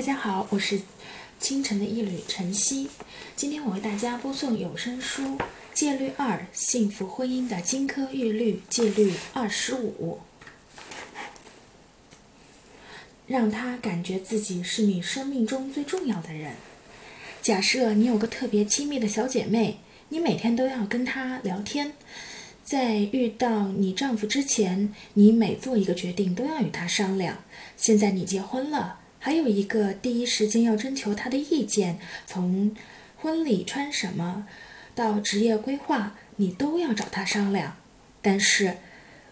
大家好，我是清晨的一缕晨曦。今天我为大家播送有声书《戒律二：幸福婚姻的金科玉律》戒律二十五，让他感觉自己是你生命中最重要的人。假设你有个特别亲密的小姐妹，你每天都要跟她聊天。在遇到你丈夫之前，你每做一个决定都要与他商量。现在你结婚了。还有一个，第一时间要征求他的意见，从婚礼穿什么到职业规划，你都要找他商量。但是，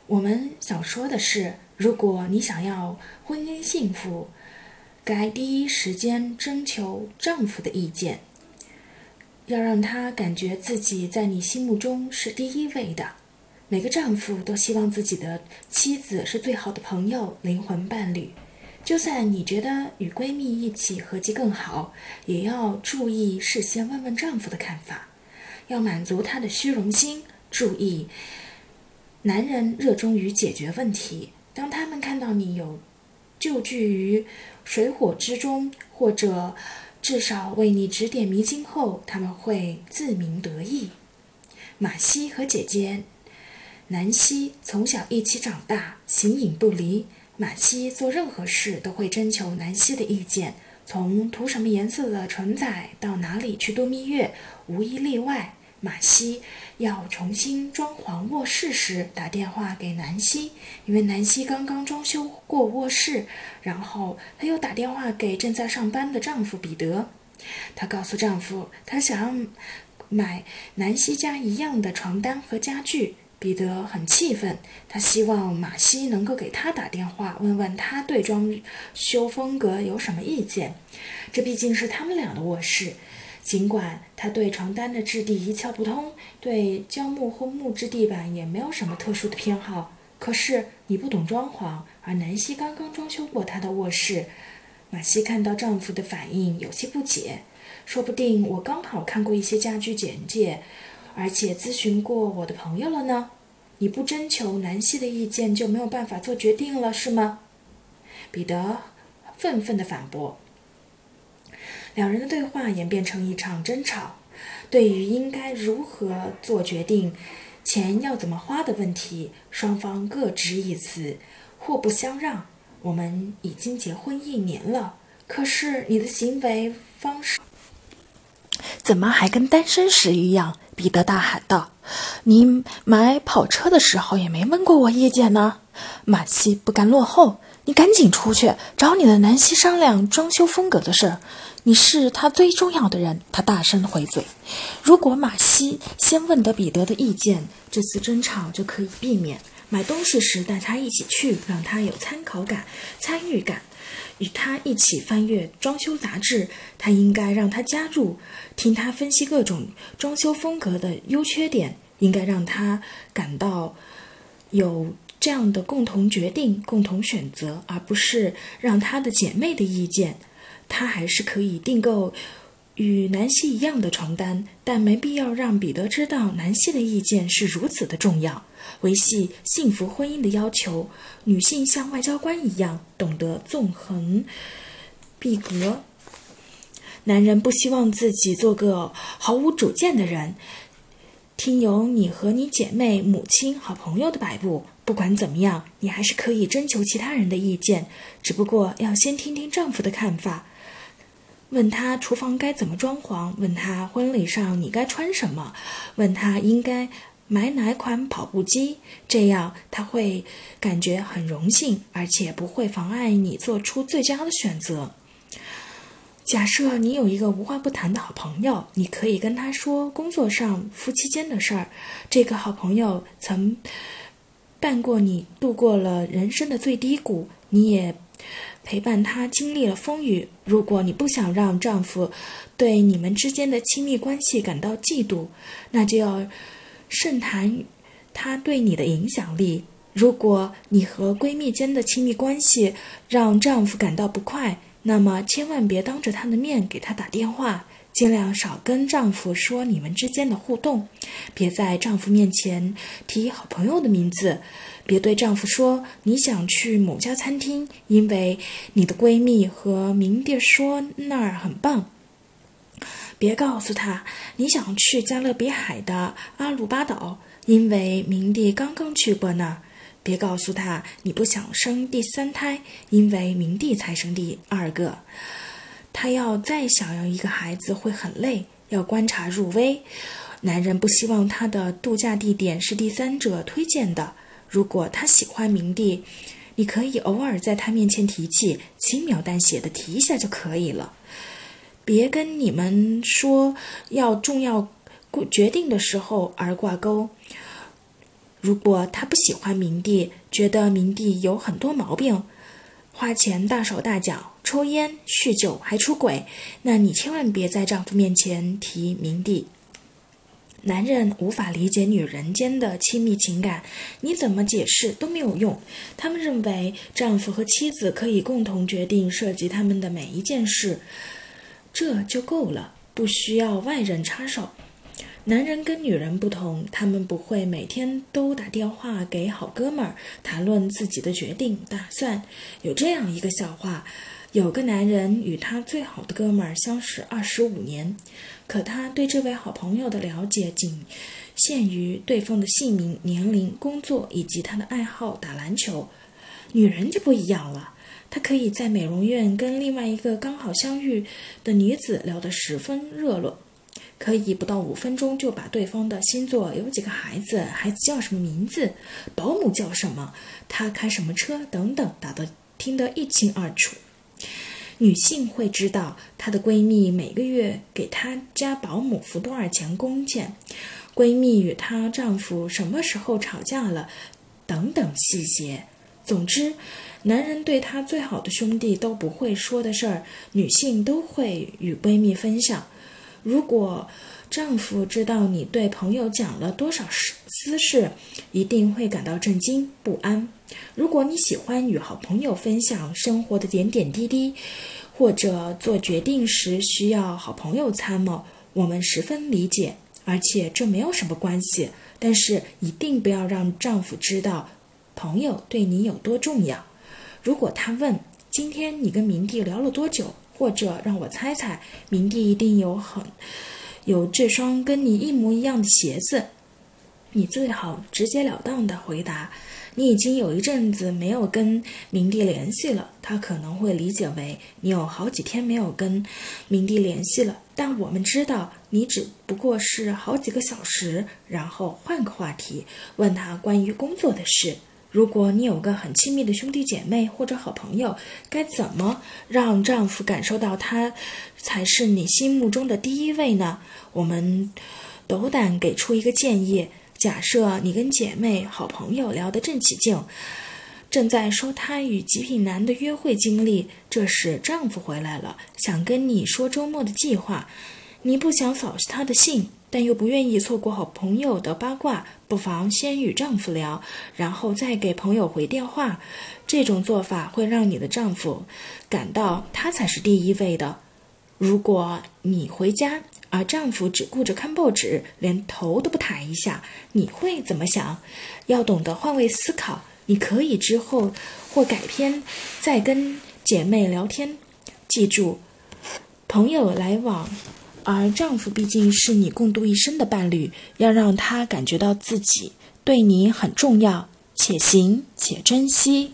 我们想说的是，如果你想要婚姻幸福，该第一时间征求丈夫的意见，要让他感觉自己在你心目中是第一位的。每个丈夫都希望自己的妻子是最好的朋友、灵魂伴侣。就算你觉得与闺蜜一起合计更好，也要注意事先问问丈夫的看法，要满足他的虚荣心。注意，男人热衷于解决问题，当他们看到你有救济于水火之中，或者至少为你指点迷津后，他们会自鸣得意。马西和姐姐南希从小一起长大，形影不离。马西做任何事都会征求南希的意见，从涂什么颜色的唇彩到哪里去度蜜月，无一例外。马西要重新装潢卧室时，打电话给南希，因为南希刚刚装修过卧室。然后她又打电话给正在上班的丈夫彼得，她告诉丈夫，她想要买南希家一样的床单和家具。彼得很气愤，他希望马西能够给他打电话，问问他对装修风格有什么意见。这毕竟是他们俩的卧室。尽管他对床单的质地一窍不通，对胶木或木质地板也没有什么特殊的偏好，可是你不懂装潢，而南希刚刚装修过他的卧室。马西看到丈夫的反应，有些不解。说不定我刚好看过一些家居简介。而且咨询过我的朋友了呢，你不征求南希的意见就没有办法做决定了是吗？彼得愤愤地反驳。两人的对话演变成一场争吵。对于应该如何做决定、钱要怎么花的问题，双方各执一词，互不相让。我们已经结婚一年了，可是你的行为方式怎么还跟单身时一样？彼得大喊道：“你买跑车的时候也没问过我意见呢。”马西不甘落后：“你赶紧出去找你的南希商量装修风格的事儿。你是他最重要的人。”他大声回嘴。如果马西先问得彼得的意见，这次争吵就可以避免。买东西时带他一起去，让他有参考感、参与感。与他一起翻阅装修杂志，他应该让他加入，听他分析各种装修风格的优缺点，应该让他感到有这样的共同决定、共同选择，而不是让他的姐妹的意见。他还是可以订购。与南希一样的床单，但没必要让彼得知道南希的意见是如此的重要。维系幸福婚姻的要求，女性像外交官一样懂得纵横敝革。男人不希望自己做个毫无主见的人。听由你和你姐妹、母亲、好朋友的摆布。不管怎么样，你还是可以征求其他人的意见，只不过要先听听丈夫的看法。问他厨房该怎么装潢？问他婚礼上你该穿什么？问他应该买哪款跑步机？这样他会感觉很荣幸，而且不会妨碍你做出最佳的选择。假设你有一个无话不谈的好朋友，你可以跟他说工作上、夫妻间的事儿。这个好朋友曾伴过你度过了人生的最低谷，你也。陪伴他经历了风雨。如果你不想让丈夫对你们之间的亲密关系感到嫉妒，那就要慎谈他对你的影响力。如果你和闺蜜间的亲密关系让丈夫感到不快，那么千万别当着他的面给他打电话。尽量少跟丈夫说你们之间的互动，别在丈夫面前提好朋友的名字，别对丈夫说你想去某家餐厅，因为你的闺蜜和明弟说那儿很棒。别告诉他你想去加勒比海的阿鲁巴岛，因为明弟刚刚去过那儿。别告诉他你不想生第三胎，因为明弟才生第二个。他要再想要一个孩子会很累，要观察入微。男人不希望他的度假地点是第三者推荐的。如果他喜欢明帝，你可以偶尔在他面前提起，轻描淡写的提一下就可以了。别跟你们说要重要决定的时候而挂钩。如果他不喜欢明帝，觉得明帝有很多毛病，花钱大手大脚。抽烟、酗酒还出轨，那你千万别在丈夫面前提明帝。男人无法理解女人间的亲密情感，你怎么解释都没有用。他们认为丈夫和妻子可以共同决定涉及他们的每一件事，这就够了，不需要外人插手。男人跟女人不同，他们不会每天都打电话给好哥们儿谈论自己的决定打算。有这样一个笑话。有个男人与他最好的哥们儿相识二十五年，可他对这位好朋友的了解仅限于对方的姓名、年龄、工作以及他的爱好打篮球。女人就不一样了，她可以在美容院跟另外一个刚好相遇的女子聊得十分热络，可以不到五分钟就把对方的星座、有几个孩子、孩子叫什么名字、保姆叫什么、他开什么车等等打得听得一清二楚。女性会知道她的闺蜜每个月给她家保姆付多少钱工钱，闺蜜与她丈夫什么时候吵架了，等等细节。总之，男人对他最好的兄弟都不会说的事儿，女性都会与闺蜜分享。如果丈夫知道你对朋友讲了多少私事，一定会感到震惊不安。如果你喜欢与好朋友分享生活的点点滴滴，或者做决定时需要好朋友参谋，我们十分理解，而且这没有什么关系。但是一定不要让丈夫知道朋友对你有多重要。如果他问今天你跟明帝聊了多久，或者让我猜猜，明帝一定有很有这双跟你一模一样的鞋子，你最好直截了当的回答。你已经有一阵子没有跟明帝联系了，他可能会理解为你有好几天没有跟明帝联系了。但我们知道，你只不过是好几个小时，然后换个话题，问他关于工作的事。如果你有个很亲密的兄弟姐妹或者好朋友，该怎么让丈夫感受到他才是你心目中的第一位呢？我们斗胆给出一个建议。假设你跟姐妹、好朋友聊得正起劲，正在说她与极品男的约会经历，这时丈夫回来了，想跟你说周末的计划。你不想扫他的兴，但又不愿意错过好朋友的八卦，不妨先与丈夫聊，然后再给朋友回电话。这种做法会让你的丈夫感到他才是第一位的。如果你回家，而丈夫只顾着看报纸，连头都不抬一下，你会怎么想？要懂得换位思考。你可以之后或改天再跟姐妹聊天。记住，朋友来往，而丈夫毕竟是你共度一生的伴侣，要让他感觉到自己对你很重要，且行且珍惜。